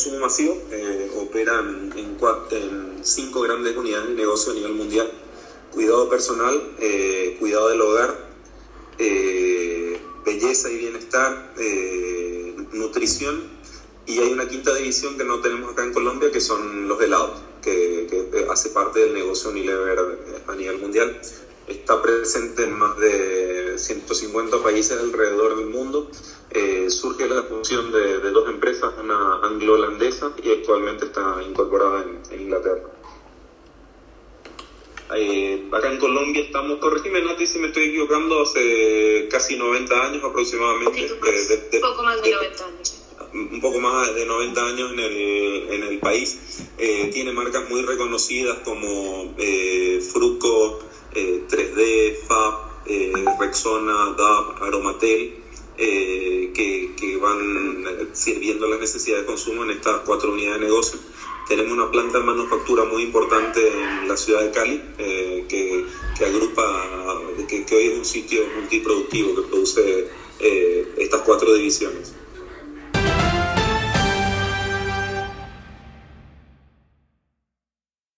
consumo masivo, eh, operan en, en, cinco grandes unidades de negocio a nivel mundial. Cuidado personal, eh, cuidado del hogar, eh, belleza y bienestar, nutrición y hay una quinta división que no tenemos acá en Colombia que son los helados, que, que hace parte del negocio Unilever a nivel mundial está presente en más de 150 países alrededor del mundo. Eh, surge la fusión de, dos empresas, una anglo-holandesa y actualmente está incorporada en, Inglaterra. Eh, acá en Colombia estamos, corregime Nati si me estoy equivocando, hace casi 90 años aproximadamente. Un poco más de 90 años un poco más de 90 años en el, en el país. Eh, tiene marcas muy reconocidas como eh, Fruco, 3D, eh, FAB, eh, Rexona, DAP, Aromatel, eh, que, que, van sirviendo las necesidades de consumo en estas cuatro unidades de negocio. Tenemos una planta de manufactura muy importante en la ciudad de Cali, que, que, agrupa, que, que, hoy es un sitio multiproductivo que produce estas cuatro divisiones.